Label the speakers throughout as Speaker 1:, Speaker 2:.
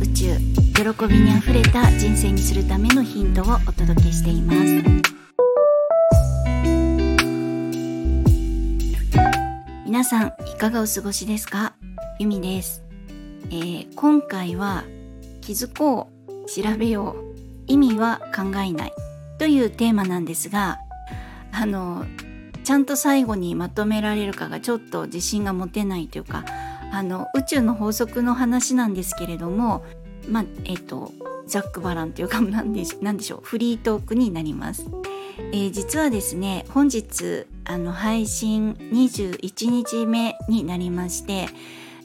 Speaker 1: 宇宙。喜びにあふれた人生にするためのヒントをお届けしています。皆さんいかがお過ごしですか？ゆみです、えー、今回は気づこう調べよう意味は考えない。というテーマなんですがあのちゃんと最後にまとめられるかがちょっと自信が持てないというかあの宇宙の法則の話なんですけれどもまあえっ、とザックバランというか何ででしょうフリートークになります。えー、実はですね本日あの配信21日目になりまして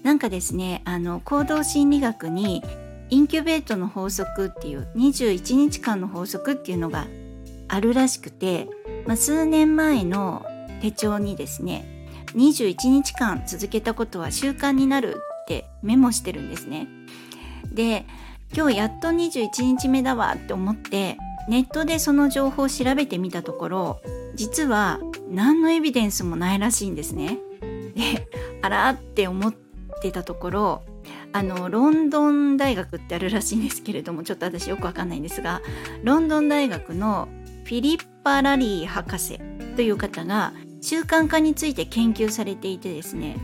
Speaker 1: なんかですねあの行動心理学にインキュベートの法則っていう21日間の法則っていうのがあるらしくて、まあ、数年前の手帳にですね21日間続けたことは習慣になるってメモしてるんですね。で今日やっと21日目だわって思ってネットでその情報を調べてみたところ実は何のエビデンスもないらしいんですね。であらって思ってたところあのロンドン大学ってあるらしいんですけれどもちょっと私よくわかんないんですがロンドン大学のフィリッパ・ラリー博士という方が習慣化について研究されていてですね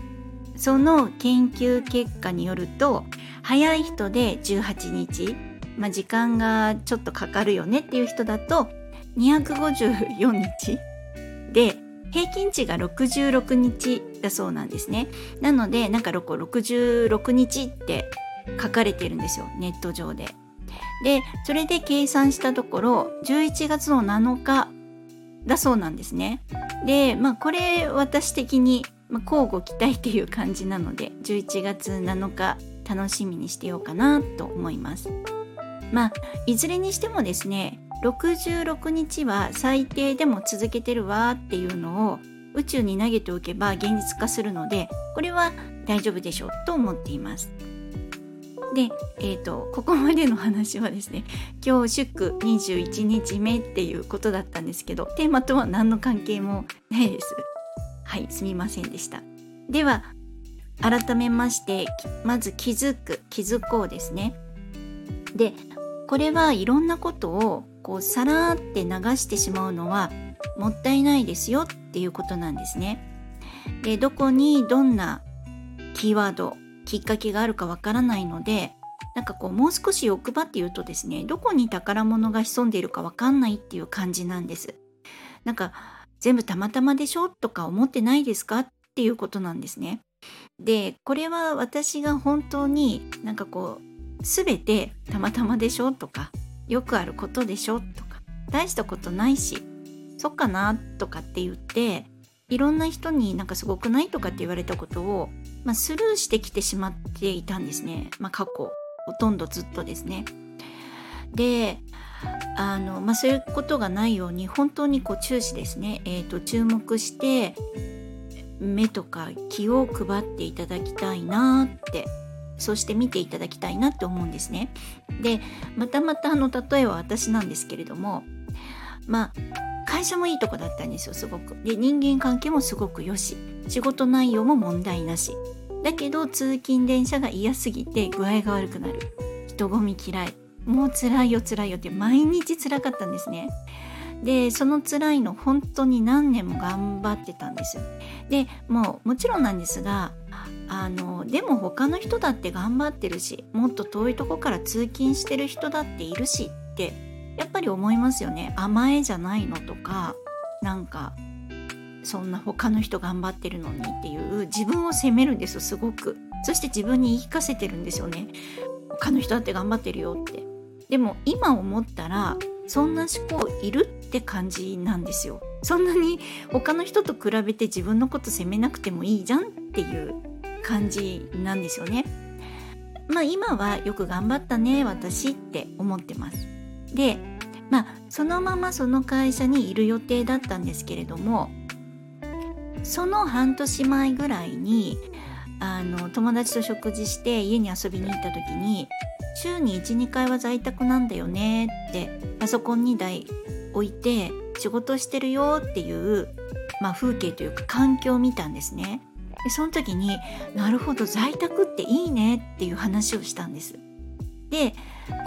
Speaker 1: その研究結果によると早い人で18日、まあ、時間がちょっとかかるよねっていう人だと254日で平均値が66日だそうなんですねなのでなんか66日って書かれてるんですよネット上ででそれで計算したところ11月の7日だそうなんですね。で、まあこれ私的に、まあ、交互期待っていう感じなので11月7日楽しみにしてようかなと思います。まあいずれにしてもですね66日は最低でも続けてるわっていうのを宇宙に投げておけば現実化するのでこれは大丈夫でしょうと思っています。で、えーと、ここまでの話はですね今日祝21日目っていうことだったんですけどテーマとは何の関係もないです。はいすみませんでした。では改めましてまず気づく気づこうですね。でこれはいろんなことをこうさらって流してしまうのはもったいないですよっていうことなんですね。でどこにどんなキーワードきっかけがあるかわからないのでなんかこうもう少し欲張って言うとですねどこに宝物が潜んでいるかわかんないっていう感じなんです。なんか全部たまたまでしょとか思ってないですかっていうことなんですね。でこれは私が本当になんかこう全てたまたまでしょとかよくあることでしょとか大したことないしそっかなとかって言っていろんな人になんかすごくないとかって言われたことをまあ、スルーしてきてしまっていたんですね、まあ、過去ほとんどずっとですね。であの、まあ、そういうことがないように本当にこう注視ですね、えーと、注目して目とか気を配っていただきたいなってそして見ていただきたいなって思うんですね。でまたまたあの例えは私なんですけれどもまあ会社もいいとこだったんですよすごく。で人間関係もすごくよし仕事内容も問題なし。だけど通勤電車が嫌すぎて具合が悪くなる。人混み嫌い。もう辛いよ辛いよって毎日辛かったんですね。でその辛いの本当に何年も頑張ってたんですでもうもちろんなんですがあのでも他の人だって頑張ってるしもっと遠いとこから通勤してる人だっているしってやっぱり思いますよね。甘えじゃないのとかなんかそんな他の人頑張ってるのにっていう自分を責めるんですすごく。そして自分に言い聞かせてるんですよね。他の人だって頑張ってるよって。でも今思ったらそんな思考いるって感じなんですよ。そんなに他の人と比べて自分のこと責めなくてもいいじゃんっていう感じなんですよね。まあ今はよく頑張ったね私って思ってます。でまあそのままその会社にいる予定だったんですけれどもその半年前ぐらいにあの友達と食事して家に遊びに行った時に週に12回は在宅なんだよねってパソコン2台置いて仕事してるよっていう、まあ、風景というか環境を見たんですね。でその時になるほど在宅っていいねっていう話をしたんです。で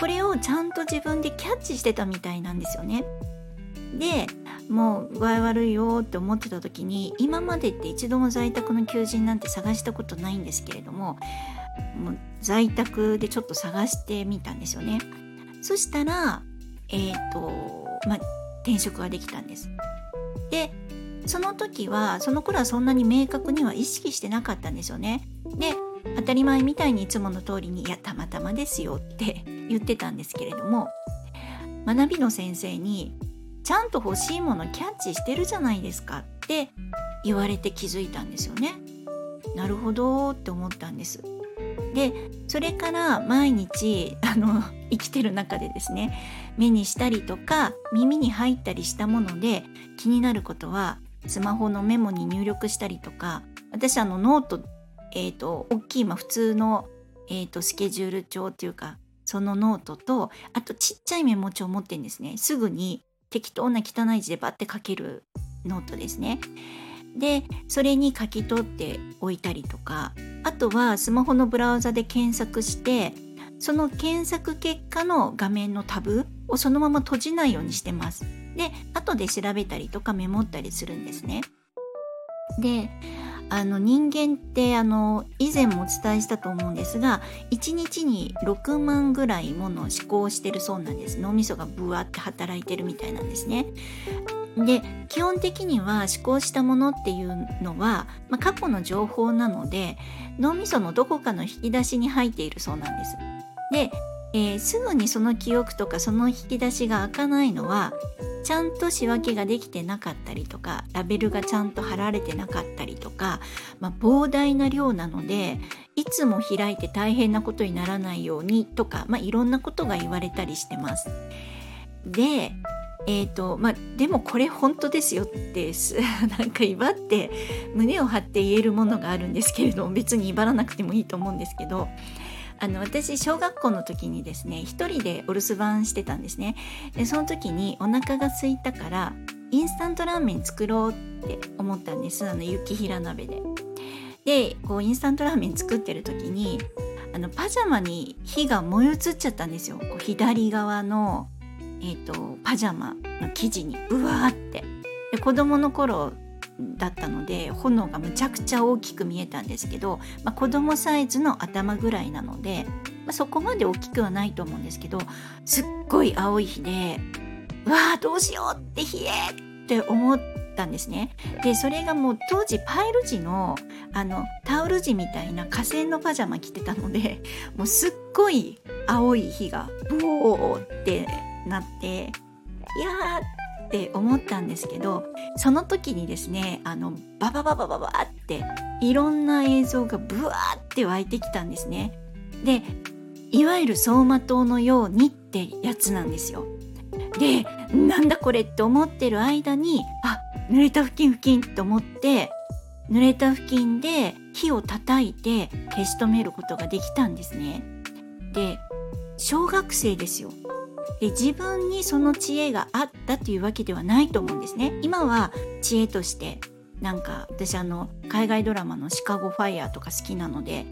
Speaker 1: これをちゃんと自分でキャッチしてたみたいなんですよね。でもう具合悪いよって思ってた時に今までって一度も在宅の求人なんて探したことないんですけれどももう在宅でちょっと探してみたんですよね。そしたらえっ、ー、とまあ転職ができたんです。でその時はその頃はそんなに明確には意識してなかったんですよね。で当たり前みたいにいつもの通りに「いやたまたまですよ」って言ってたんですけれども学びの先生に「ちゃんと欲しいものキャッチしてるじゃないですか」って言われて気づいたんですよね。なるほどって思ったんです。でそれから毎日 あの生きてる中でですね目にしたりとか耳に入ったりしたもので気になることはスマホのメモに入力したりとか私あのノートえっ、ー、と大きい、まあ、普通の、えーと、スケジュール帳っていうかそのノートとあとちっちゃいメモ帳を持ってるんですねすぐに適当な汚い字でバッて書けるノートですね。でそれに書き取っておいたりとかあとはスマホのブラウザで検索してその検索結果の画面のタブをそのまま閉じないようにしてます。で後で調べたりとかメモったりするんですね。であの人間ってあの以前もお伝えしたと思うんですが1日に6万ぐらいものを思考してるそうなんです。脳みそがブワって働いてるみたいなんですね。で基本的には思考したものっていうのは、まあ、過去の情報なので脳みそのどこかの引き出しに入っているそうなんです。で、えー、すぐにその記憶とかその引き出しが開かないのはちゃんと仕分けができてなかったりとかラベルがちゃんと貼られてなかったりとか、まあ、膨大な量なのでいつも開いて大変なことにならないようにとか、まあ、いろんなことが言われたりしてます。でえーとまあ、でもこれ本当ですよって なんか威張って胸を張って言えるものがあるんですけれども別に威張らなくてもいいと思うんですけどあの私小学校の時にですね一人でお留守番してたんですね。でその時にお腹が空いたからインスタントラーメン作ろうって思ったんです。あの雪平鍋で。でこうインスタントラーメン作ってる時にあのパジャマに火が燃え移っちゃったんですよ。こう左側の、えーと、パジャマの生地に。ブワーって。で子供の頃だったので炎がむちゃくちゃ大きく見えたんですけど、まあ、子供サイズの頭ぐらいなので、まあ、そこまで大きくはないと思うんですけどすっごい青い日でうわーどうしようって冷えって思ったんですね。でそれがもう当時パイル地のあのタオル地みたいな河川のパジャマ着てたので もうすっごい青い日がブオーってなっていやーって思ったんですけどその時にですねあのババババババっていろんな映像がブワーって湧いてきたんですね。でいわゆる走馬灯のようにってやつなんですよ。でなんだこれって思ってる間にあ濡れた付近付近と思って濡れた付近で火を叩いて消し止めることができたんですね。で小学生ですよで自分にその知恵があったというわけではないと思うんですね。今は知恵としてなんか私あの海外ドラマの「シカゴファイヤー」とか好きなので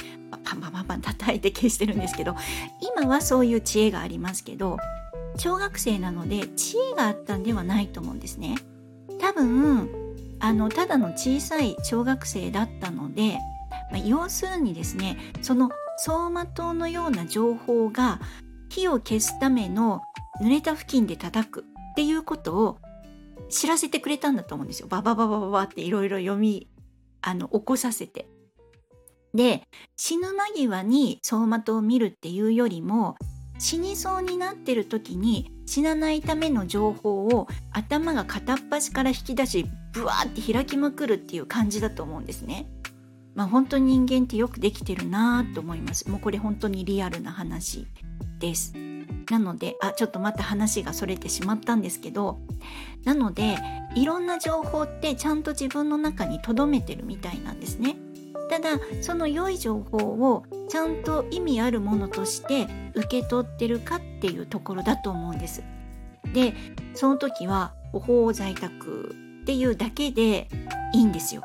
Speaker 1: パンパンパンパン叩いて消してるんですけど今はそういう知恵がありますけど小学生なので知恵があったんではないと思うんですね。多分あのただの小さい小学生だったので、まあ、要するにですねその走馬灯のような情報が火を消すための濡れた付近で叩くっていうことを知らせてくれたんだと思うんですよ。ババババババっていろいろ読みあの起こさせて。で死ぬ間際に走馬灯を見るっていうよりも死にそうになってる時に死なないための情報を頭が片っ端から引き出しブワーって開きまくるっていう感じだと思うんですね。まあ本当に人間ってよくできてるなと思います。もうこれ本当にリアルな話です。なのであちょっとまた話がそれてしまったんですけどなのでいろんな情報ってちゃんと自分の中に留めてるみたいなんですね。ただその良い情報をちゃんと意味あるものとして受け取ってるかっていうところだと思うんです。でその時はお法在宅っていうだけでいいんですよ。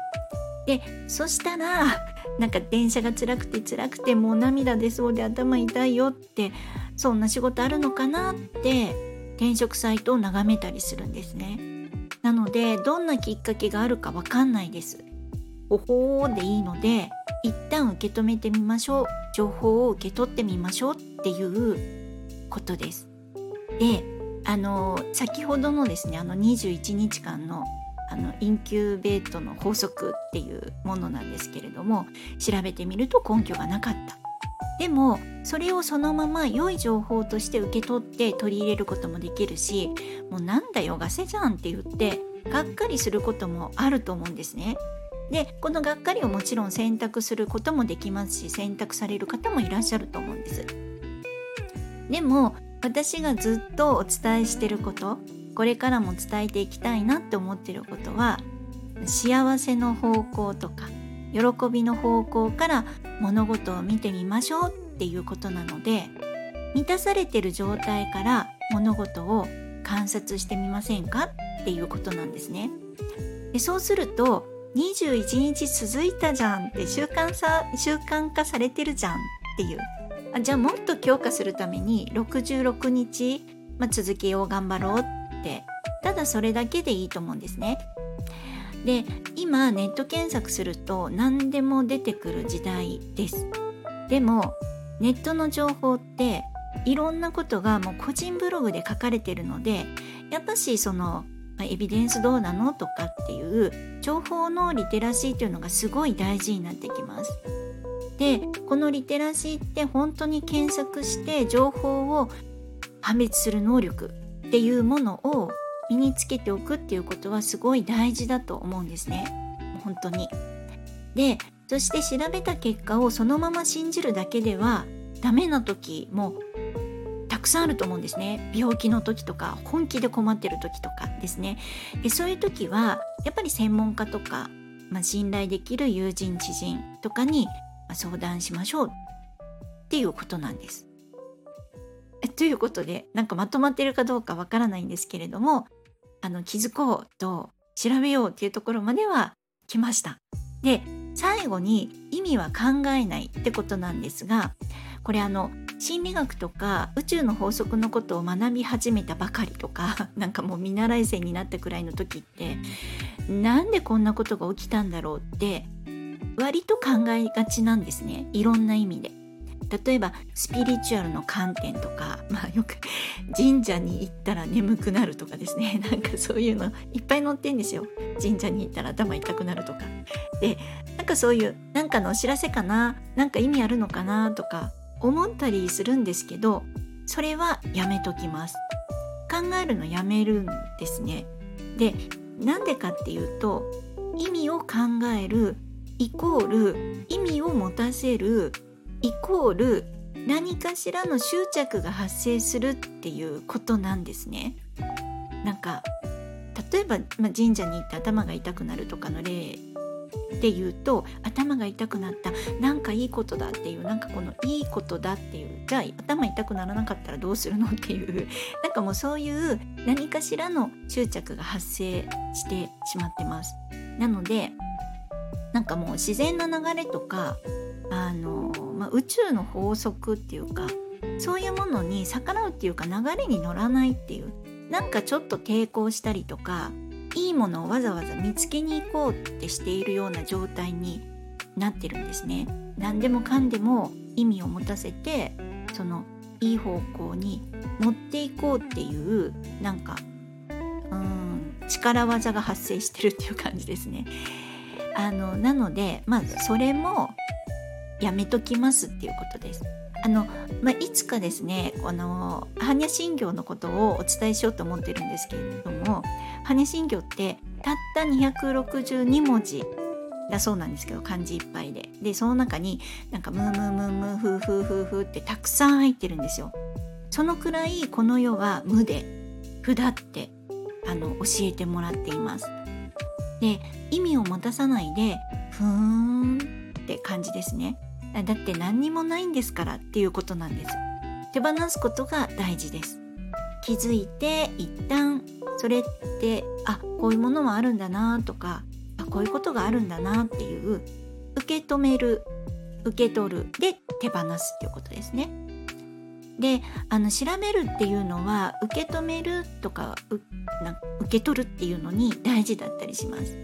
Speaker 1: でそしたらなんか電車が辛くて辛くてもう涙出そうで頭痛いよってそんな仕事あるのかなって転職サイトを眺めたりするんですね。なのでどんなきっかけがあるかわかんないです。ほほーでいいので一旦受け止めてみましょう。情報を受け取ってみましょうっていうことです。であの先ほどのですねあの21日間のあのインキューベートの法則っていうものなんですけれども調べてみると根拠がなかった。でもそれをそのまま良い情報として受け取って取り入れることもできるしもうなんだよガセじゃんって言ってがっかりすることもあると思うんですね。でこのがっかりをもちろん選択することもできますし選択される方もいらっしゃると思うんです。でも私がずっとお伝えしてることこれからも伝えていきたいなって思ってることは幸せの方向とか喜びの方向から物事を見てみましょうっていうことなので満たされてる状態から物事を観察してみませんかっていうことなんですね。でそうすると21日続いたじゃんって習慣さ習慣化されてるじゃんっていうあじゃあもっと強化するために66日、まあ、続けよう頑張ろうってただそれだけでいいと思うんですね。で今ネット検索すると何でも出てくる時代ですでもネットの情報っていろんなことがもう個人ブログで書かれてるのでやっぱしそのエビデンスどうなのとかっていう情報のリテラシーというのがすごい大事になってきます。でこのリテラシーって本当に検索して情報を判別する能力っていうものを身につけておくっていうことはすごい大事だと思うんですね本当に。でそして調べた結果をそのまま信じるだけではダメな時もたくさんあると思うんですね病気の時とか本気で困ってる時とかですねでそういう時はやっぱり専門家とか、まあ、信頼できる友人知人とかに相談しましょうっていうことなんです。ということでなんかまとまってるかどうかわからないんですけれどもあの気づこうと調べようっていうところまでは来ました。で最後に意味は考えないってことなんですがこれあの心理学とか宇宙の法則のことを学び始めたばかりとか なんかもう見習い生になったくらいの時ってなんでこんなことが起きたんだろうって割と考えがちなんですねいろんな意味で。例えばスピリチュアルの観点とか、まあ、よく神社に行ったら眠くなるとかですね。なんかそういうのいっぱい載ってんですよ。神社に行ったら頭痛くなるとか。でなんかそういうなんかのお知らせかな？なんか意味あるのかなとか思ったりするんですけどそれはやめときます。考えるのやめるんですね。でなんでかっていうと意味を考えるイコール意味を持たせるイコール何かしらの執着が発生するっていうことなんですね。なんか例えば、まあ、神社に行って頭が痛くなるとかの例で言うと頭が痛くなったなんかいいことだっていうなんかこのいいことだっていうじゃあ頭痛くならなかったらどうするのっていう なんかもうそういう何かしらの執着が発生してしまってます。なのでなんかもう自然な流れとかあの、まあ、宇宙の法則っていうかそういうものに逆らうっていうか流れに乗らないっていうなんかちょっと抵抗したりとかいいものをわざわざ見つけに行こうってしているような状態になってるんですね。何でもかんでも意味を持たせてそのいい方向に持っていこうっていうなんかうん力技が発生してるっていう感じですね。あのなのでまずそれもやめときますっていうことです。あの、まあ、いつかですねこの般若心経のことをお伝えしようと思ってるんですけれども般若心経ってたった262文字だそうなんですけど漢字いっぱいで。でその中になんかムームームームーフーフーフーフーってたくさん入ってるんですよ。そのくらいこの世は無で不だってあの教えてもらっています。で意味を持たさないでふーんって感じですね。だって何にもないんですからっていうことなんです。手放すことが大事です。気づいて一旦それってあこういうものもあるんだなとかあこういうことがあるんだなっていう受け止める受け取る。で手放すっていうことですね。であの調べるっていうのは受け止めるとかな受け取るっていうのに大事だったりします。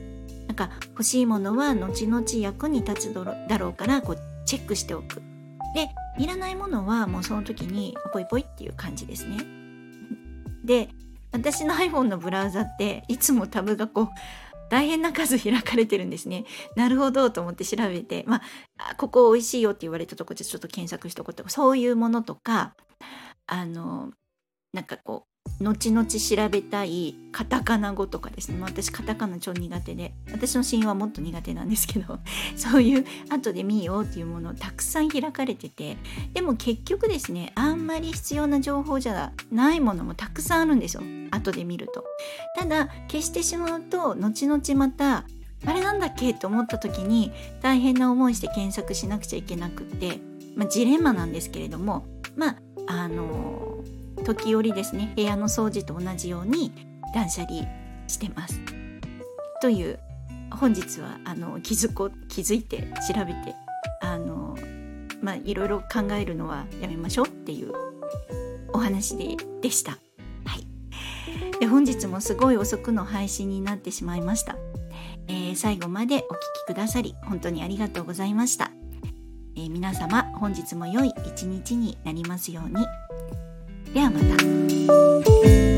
Speaker 1: なんか欲しいものは後々役に立つだろうからこうチェックしておく。でいらないものはもうその時にポイポイっていう感じですね。で私の iPhone のブラウザっていつもタブがこう大変な数開かれてるんですね。なるほどと思って調べて、まあ、ここ美味しいよって言われたとこでちょっと検索しとこうとか、そういうものとか、あの、なんかこう、後々調べたいカタカナ語とかですね。私カタカナ超苦手で私の親友はもっと苦手なんですけど そういう後で見ようっていうものをたくさん開かれててでも結局ですねあんまり必要な情報じゃないものもたくさんあるんですよ。後で見ると。ただ消してしまうと後々またあれなんだっけと思った時に大変な思いして検索しなくちゃいけなくって、まあ、ジレンマなんですけれどもまああのー時折ですね部屋の掃除と同じように断捨離してます。という本日はあの気づこ気づいて調べてあのまあいろいろ考えるのはやめましょうっていうお話ででした。はい、で本日もすごい遅くの配信になってしまいました。えー、最後までお聴きくださり本当にありがとうございました。えー、皆様本日も良い一日になりますように。ではまた。